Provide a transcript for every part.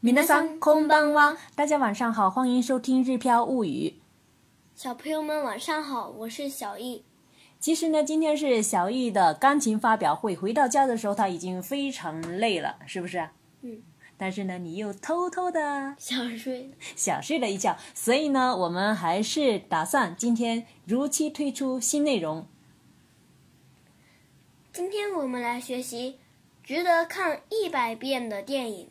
米娜桑，空当娃，大家晚上好，欢迎收听《日飘物语》。小朋友们晚上好，我是小易。其实呢，今天是小易的钢琴发表会。回到家的时候，他已经非常累了，是不是？嗯。但是呢，你又偷偷的想睡，想睡了一觉。所以呢，我们还是打算今天如期推出新内容。今天我们来学习值得看一百遍的电影。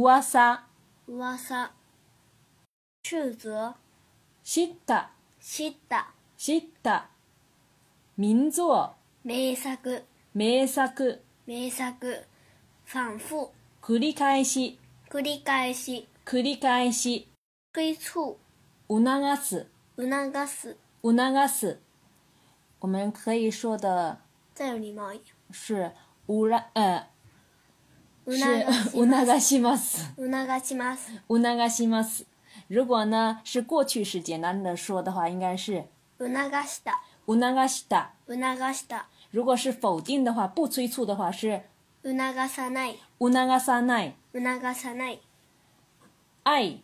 噂噂 truth 知った知った知った民族名作名作名作反復繰り返し繰り返し繰り返し推促促す促す促す我们可以说的再有礼貌一点是无呃是，我那嘎西吗？我那嘎西吗？我那嘎西吗？如果呢是过去式简单的说的话，应该是我那嘎西哒，我那嘎西哒，我那嘎西哒。如果是否定的话，不催促的话是我那嘎撒奈，我那嘎撒奈，我那嘎撒奈。爱，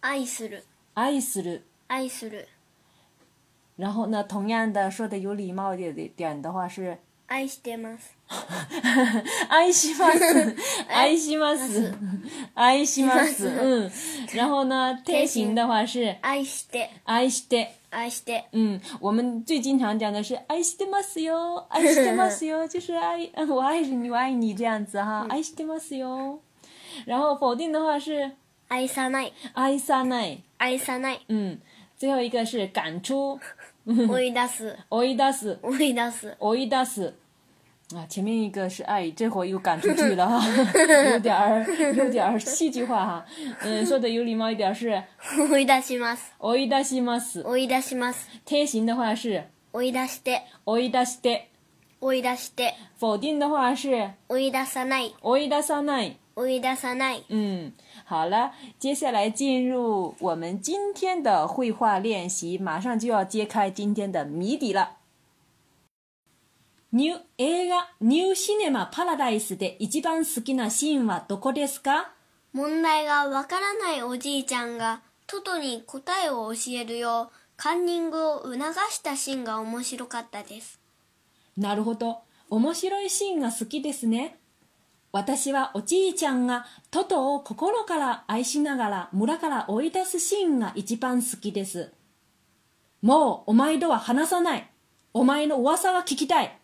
爱，する，爱，する，爱，する。然后呢，同样的说的有礼貌点点的话是爱してます。爱します、爱します、爱します，嗯，然后呢，天性的话是爱して、爱して、爱して，嗯，我们最经常讲的是爱してます哟，爱してます哟，就是爱，我爱你，我爱你这样子哈，爱してます哟。然后否定的话是爱さない、爱さない、爱さない。嗯，最后一个是感触，思い出す、思い出す、思い出す、思い出す。啊，前面一个是爱，这会儿又赶出去了哈，有点儿有点儿戏剧化哈。嗯，说的有礼貌一点儿是，追い出します。追い出します。追い出します。天形的话是，追い出して。追い出して。追い出して。否定的话是，追い出さない。追い出さない。追い出さない。嗯，好了，接下来进入我们今天的绘画练习，马上就要揭开今天的谜底了。ニュ映画ニューシネマパラダイスで一番好きなシーンはどこですか問題がわからないおじいちゃんがトトに答えを教えるようカンニングを促したシーンが面白かったですなるほど面白いシーンが好きですね私はおじいちゃんがトトを心から愛しながら村から追い出すシーンが一番好きですもうお前とは話さないお前の噂は聞きたい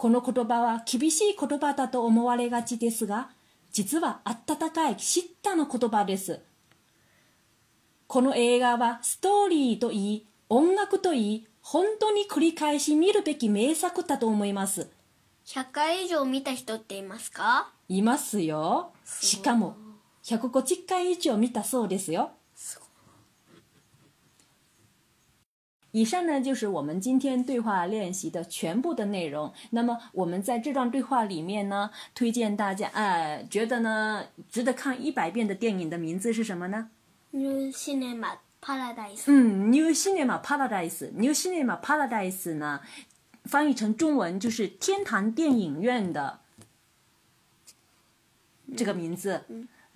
この言葉は厳しい言葉だと思われがちですが、実は温かい叱咤の言葉です。この映画はストーリーといい、音楽といい、本当に繰り返し見るべき名作だと思います。100回以上見た人っていますかいますよ。しかも、150回以上見たそうですよ。以上呢就是我们今天对话练习的全部的内容。那么我们在这段对话里面呢，推荐大家，呃，觉得呢值得看一百遍的电影的名字是什么呢？n e Cinema paradise。嗯，n e Cinema paradise，New Cinema paradise 呢，翻译成中文就是“天堂电影院”的这个名字，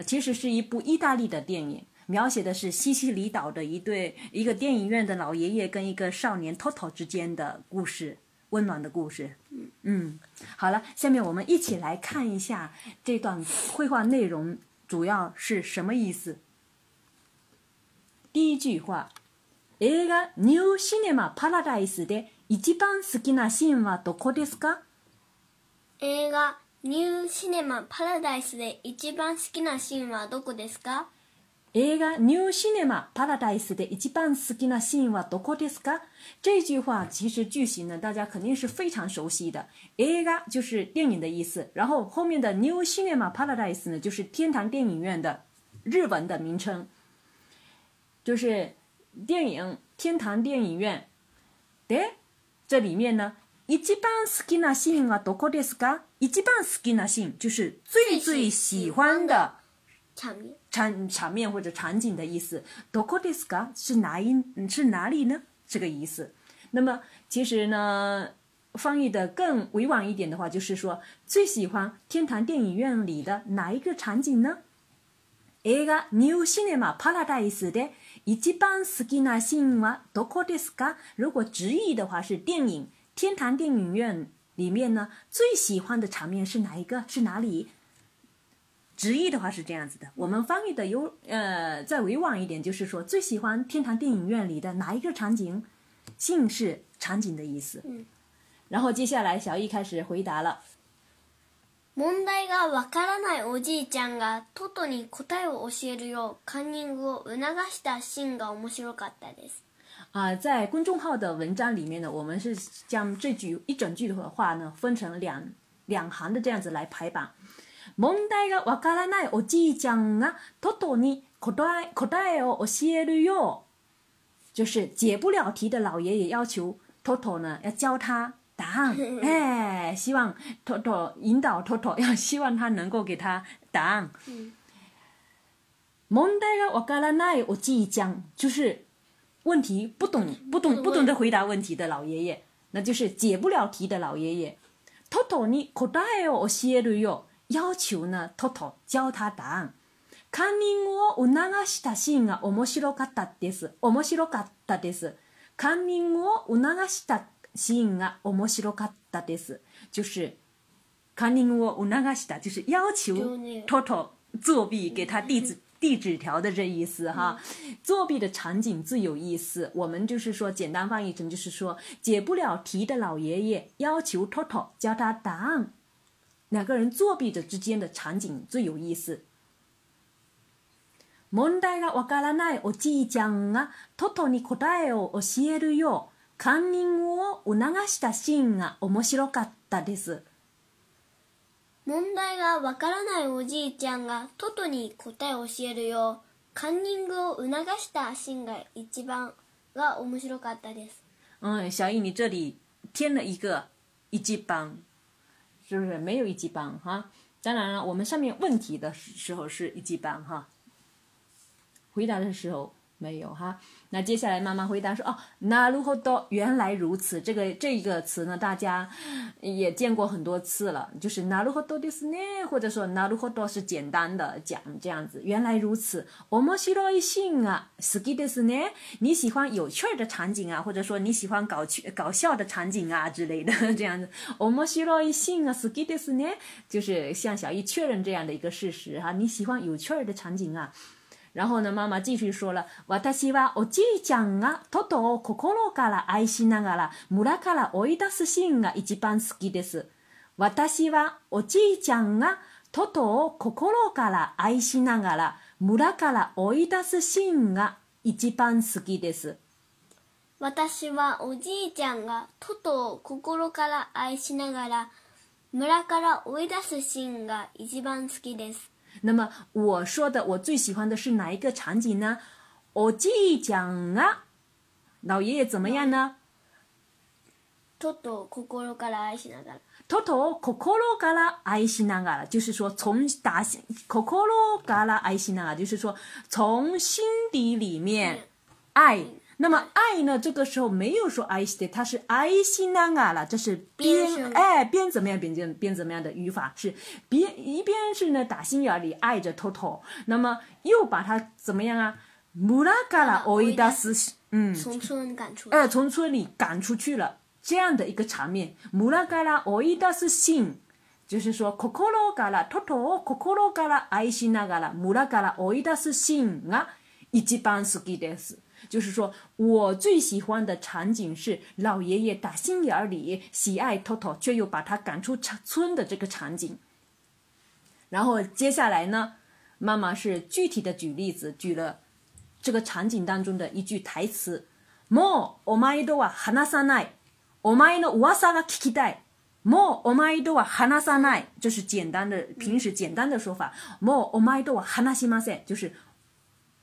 其实是一部意大利的电影。描写的是西西里岛的一对一个电影院的老爷爷跟一个少年 Toto 之间的故事，温暖的故事。嗯，好了，下面我们一起来看一下这段绘画内容主要是什么意思。第映画 New Cinema Paradise で一番好きなシーンはどこですか？映画 New Cinema Paradise で一番好きなシーンはどこですか？诶，个 New Cinema Paradise 的一半斯吉那新啊多可迪斯噶，这句话其实句型呢，大家肯定是非常熟悉的。诶，个就是电影的意思，然后后面的 New Cinema Paradise 呢，就是天堂电影院的日文的名称，就是电影天堂电影院。对，这里面呢，一半斯吉那新啊多可迪斯噶，一半斯吉那新就是最最喜欢的场面。场场面或者场景的意思，どこですか是哪一，是哪里呢？这个意思。那么其实呢，翻译的更委婉一点的话，就是说，最喜欢天堂电影院里的哪一个场景呢？一个ニューシネマパラダイス的一番好きなシーンはどこですか？如果直译的话是电影天堂电影院里面呢，最喜欢的场面是哪一个？是哪里？直译的话是这样子的，我们翻译的有呃，再委婉一点，就是说最喜欢天堂电影院里的哪一个场景？姓氏场景的意思。然后接下来小易开始回答了。問題がからないおじいちゃんがに答えを教えるようカニングを促したシーンが面白かったです。啊，在公众号的文章里面呢，我们是将这句一整句的话呢分成两两行的这样子来排版。問題がわからないおじいちゃんがトトに答え答えを教えるよ，就是解不了题的老爷爷要求托托呢，要教他答案。哎，希望托托引导托托，要希望他能够给他答案。問題がわからないおじいちゃん就是问题不懂不懂不懂得回答问题的老爷爷，那就是解不了题的老爷爷。托托に答えを教えるよ。要求呢，托托教他答案。カンニングを促したシーンが面白かったです。面白かったです。カンニングを促したシーンが面白かったです。就是，カンニングを促した就是要求托托作弊，给他递纸递纸条的这意思哈。作弊的场景最有意思。我们就是说，简单翻译成就是说，解不了题的老爷爷要求托托教他答案。两个人作弊者之间的场景最有意思。問題がわからないおじいちゃんがトトに答えを教えるようカンニングを促したシーンが面白かったです。問題がわからないおじいちゃんがトトに答えを教えるようカンニングを促したシーンが一番が面白かったです。小你这里添了一个一番。是不是没有一级棒哈？当然了，我们上面问题的时候是一级棒哈，回答的时候。没有哈，那接下来妈妈回答说哦，那如何 h 原来如此，这个这一个词呢，大家也见过很多次了，就是那如何 o d o 的斯呢，或者说那如何 o 是简单的讲这样子，原来如此。我们希要一性啊，skid 的斯呢，你喜欢有趣的场景啊，或者说你喜欢搞趣搞笑的场景啊之类的 这样子。我们希要一性啊，skid 的斯呢，就是向小易确认这样的一个事实哈，你喜欢有趣的场景啊。然后呢，妈妈继续说了，私はおじいちゃんがトトを心から愛しながら村から追い出すシーンが一番好きです。私はおじいちゃんがトトを心から愛しながら村から追い出すシーンが一番好きです。私はおじいちゃんがトトを心から愛しながら村から追い出すシーンが一番好きです。那么我说的我最喜欢的是哪一个场景呢？我继讲啊，老爷爷怎么样呢？偷偷，心里面爱。偷偷，心里面爱。就是说，从打心，心里面爱。就是说，从心底里面爱。那么爱呢？这个时候没有说爱谁，他是爱惜难啊了，这是边爱边怎么样？边边怎么样的语法是边一边是呢，打心眼里爱着托托，那么又把他怎么样啊？木拉嘎拉，我伊达斯嗯，从村里赶出，哎，从村里赶出去了这样的一个场面。木拉嘎拉，我伊达斯心，就是说，可可罗嘎啦，托托，可可罗嘎啦，爱心难嘎啦，木拉嘎啦，我伊达斯心啊，一番好きです。就是说，我最喜欢的场景是老爷爷打心眼里喜爱偷偷，却又把他赶出村的这个场景。然后接下来呢，妈妈是具体的举例子，举了这个场景当中的一句台词：，もうお前とは話さない。お前の噂が聞きたい。もうお前とは話さない。就是简单的平时简单的说法，もうお前とは話しません。就是。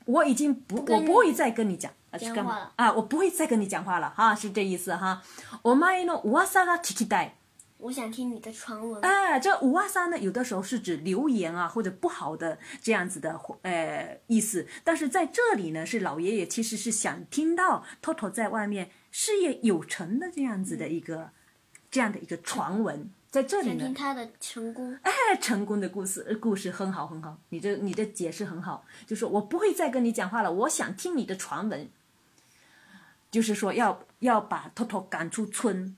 我已经不，我不会再跟你讲，啊，我不会再跟你讲话了，哈，是这意思哈。我想听你的传闻。哎，这五阿三呢，有的时候是指流言啊，或者不好的这样子的呃意思，但是在这里呢，是老爷爷其实是想听到托托在外面事业有成的这样子的一个这样的一个传闻。在这里呢，他的成功，哎，成功的故事，故事很好很好。你这、你这解释很好，就说我不会再跟你讲话了，我想听你的传闻，就是说要要把托托赶出村，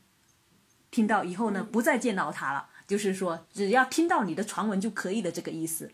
听到以后呢，不再见到他了，就是说只要听到你的传闻就可以的这个意思。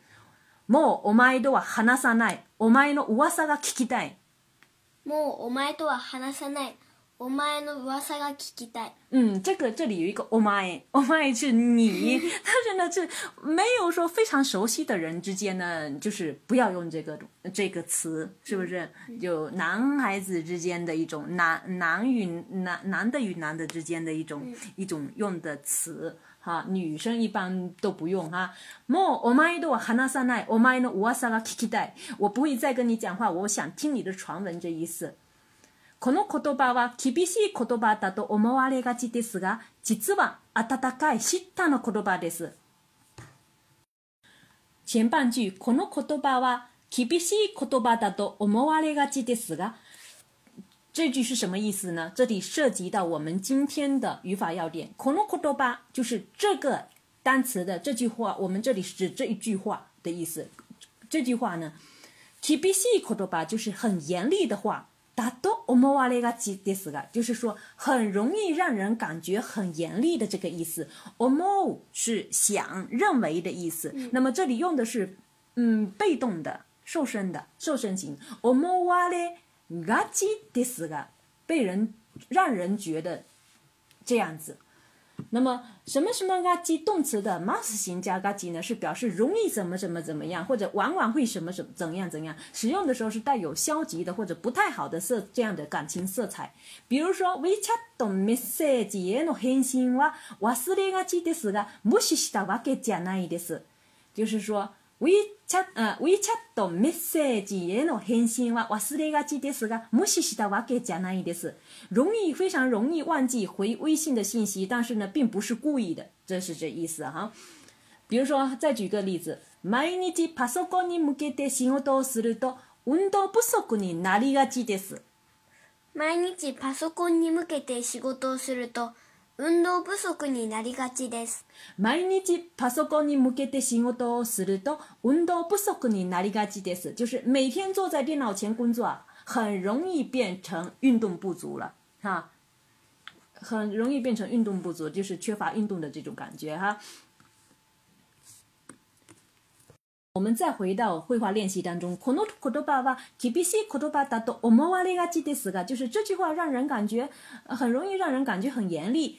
哦，妈耶！的噂が聞きたい。嗯，这个这里有一个哦，妈耶，哦，妈是你，但是呢，是没有说非常熟悉的人之间呢，就是不要用这个这个词，是不是？就男孩子之间的一种男男与男男的与男的之间的一种一种用的词，哈，女生一般都不用哈。もう、おまえの話さない、おまえの噂が聞きたい。我不会再跟你讲话，我想听你的传闻，这意思。この言葉は厳しい言葉だと思われがちですが、実は温かい叱咤の言葉です。前半句、この言葉は厳しい言葉だと思われがちですが、这句是什么意思呢？这里涉及到我们今天的语法要点。この言葉就是这个单词的这句话，我们这里指这一句话的意思。这句话呢，厳しい言葉就是很严厉的话。达多我们 w a l i g a d 就是说很容易让人感觉很严厉的这个意思。我们是想认为的意思，那么这里用的是嗯被动的瘦身的瘦身型我们 w a l i g a d 被人让人觉得这样子。那么，什么什么啊？及动词的 mas 型加啊及呢，是表示容易怎么怎么怎么样，或者往往会什么怎怎样怎样。使用的时候是带有消极的或者不太好的色这样的感情色彩。比如说，we chat on message no hensin wa wasi ni aji desu ga musu s t a wa ke janai desu，就是说，we チャあ w e c h メッセージへの返信は忘れがちですが、無視したわけじゃないです。容易非常容易忘记回微信的信息，但是呢，并不是故意的，这是这意思哈。比如说，再举个例子，毎日パソコンに向けて仕事をすると運動不足になりがちです。毎日パソコンに向けて仕事をすると。運動不足になりがちです。毎日パソコンに向けて仕事をすると運動不足になりがちです。就是每天坐在电脑前工作啊，很容易变成运动不足了，哈，很容易变成运动不足，就是缺乏运动的这种感觉，哈。我们再回到绘画练习当中。コノトコトバは厳しいコトバだとおもわないが知ですが，就是这句话让人感觉很容易让人感觉很严厉。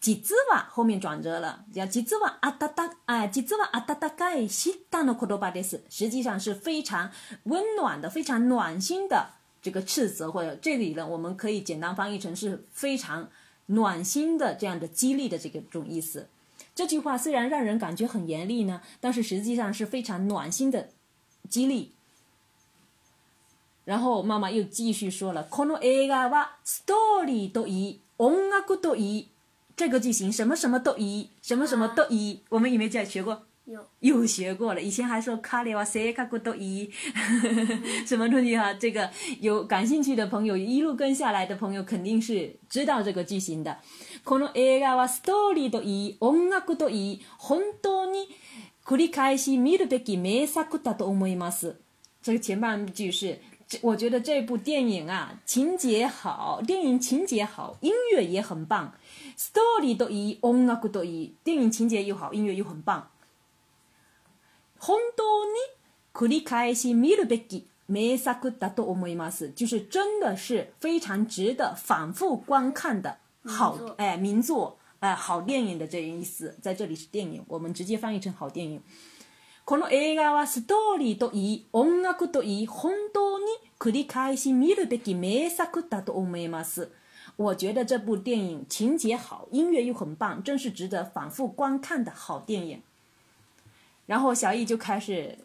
実は、哇，后面转折了，叫句子哇啊哒哒哎，句子哇啊哒哒该适当的口头巴德斯，实际上是非常温暖的、非常暖心的这个斥责，或者这里呢，我们可以简单翻译成是非常暖心的这样的激励的这个种意思。这句话虽然让人感觉很严厉呢，但是实际上是非常暖心的激励。然后妈妈又继续说了：，この映画はストーリーといい音楽といい。这个句型什么什么都一，什么什么都一，我们有没有样学过？有，有学过了。以前还说卡里瓦谁看过都一，什么东西哈？这个有感兴趣的朋友，一路跟下来的朋友肯定是知道这个句型的。この映画はストーリーの一、音楽の一、本当に繰り返し見るべき名作だと思います。这个前半句是。我觉得这部电影啊，情节好，电影情节好，音乐也很棒。Story 都以 Ona 古都以，电影情节又好，音乐又很棒。本当に、苦に开心見るべき名作だと思います，就是真的是非常值得反复观看的好哎名作哎好电影的这个意思，在这里是电影，我们直接翻译成好电影。この映画はストーリーといい音楽といい本当に繰り返し見るべき名作だと思います。我觉得这部电影情节好，音乐又很棒，真是值得反复观看的好电影。然后小易就开始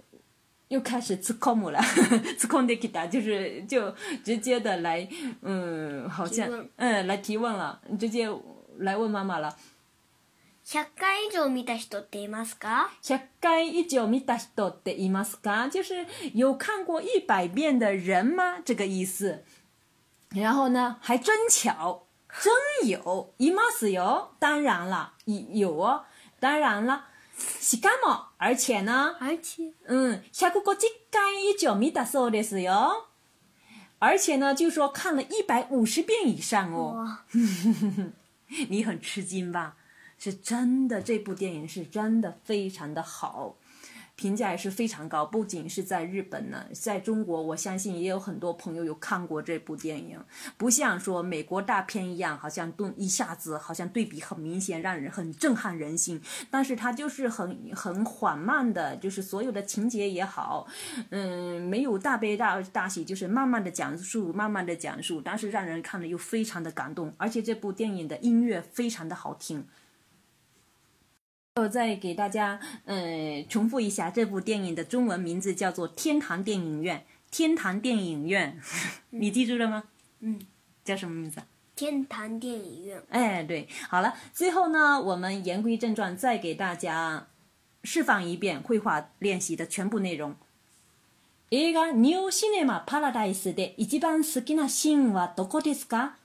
又开始吃空母了，吃空的给他就是就直接的来，嗯，好像嗯来提问了，直接来问妈妈了。百回以上，見た人っていますか？百回以上，見た人っていますか？就是有看过一百遍的人吗？这个意思。然后呢，还真巧，真有，いますよ。当然了，有哦。当然了。しかも，而且呢，而且，嗯，百個百遍以上見たそうですよ。而且呢，就说看了一百五十遍以上哦。你很吃惊吧？是真的，这部电影是真的非常的好，评价也是非常高。不仅是在日本呢，在中国，我相信也有很多朋友有看过这部电影。不像说美国大片一样，好像动一下子，好像对比很明显，让人很震撼人心。但是它就是很很缓慢的，就是所有的情节也好，嗯，没有大悲大大喜，就是慢慢的讲述，慢慢的讲述，但是让人看了又非常的感动。而且这部电影的音乐非常的好听。我再给大家，呃，重复一下这部电影的中文名字叫做《天堂电影院》。天堂电影院，你记住了吗？嗯。叫什么名字？天堂电影院。哎，对。好了，最后呢，我们言归正传，再给大家示范一遍绘画练习的全部内容。映画ニューシネマパラダイスで一番好きなシーンはどこですか？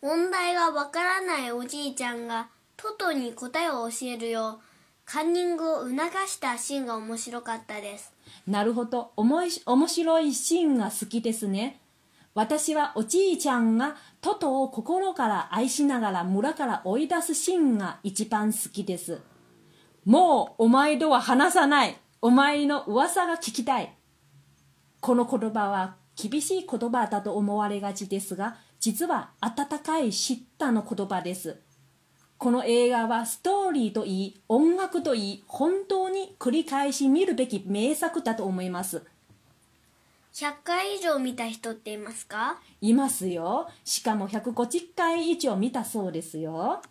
問題がわからないおじいちゃんがトトに答えを教えるよ。カンニングを促したシーンが面白かったですなるほどおい面白いシーンが好きですね私はおじいちゃんがトトを心から愛しながら村から追い出すシーンが一番好きですもうお前とは話さないお前の噂が聞きたいこの言葉は厳しい言葉だと思われがちですが実は温かい叱咤の言葉ですこの映画はストーリーといい音楽といい本当に繰り返し見るべき名作だと思います100回以上見た人っていますかいますよしかも150回以上見たそうですよ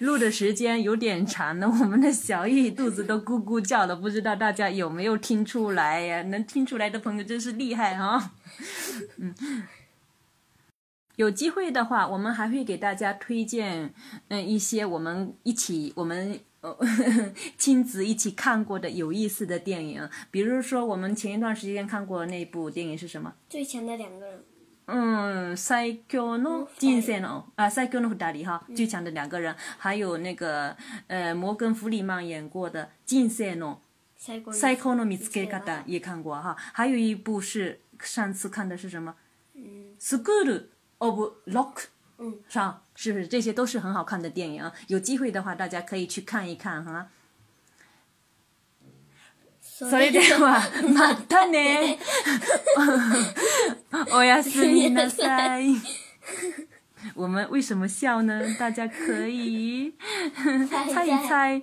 录的时间有点长呢，我们的小易肚子都咕咕叫了，不知道大家有没有听出来呀？能听出来的朋友真是厉害哈、哦。嗯，有机会的话，我们还会给大家推荐，嗯，一些我们一起我们呃，亲子一起看过的有意思的电影。比如说，我们前一段时间看过那部电影是什么？最强的两个人。嗯赛 s 诺金色龙啊 p s y 大力哈，最强的两个人。还有那个呃，摩根弗里曼演过的金赛诺赛 s 诺米斯盖 n 达也看过哈。还有一部是上次看的是什么？School。Of Lock，嗯，是吧？是不是？这些都是很好看的电影啊！有机会的话，大家可以去看一看哈。それではまたね。おやすみなさい。我们为什么笑呢？大家可以猜一猜。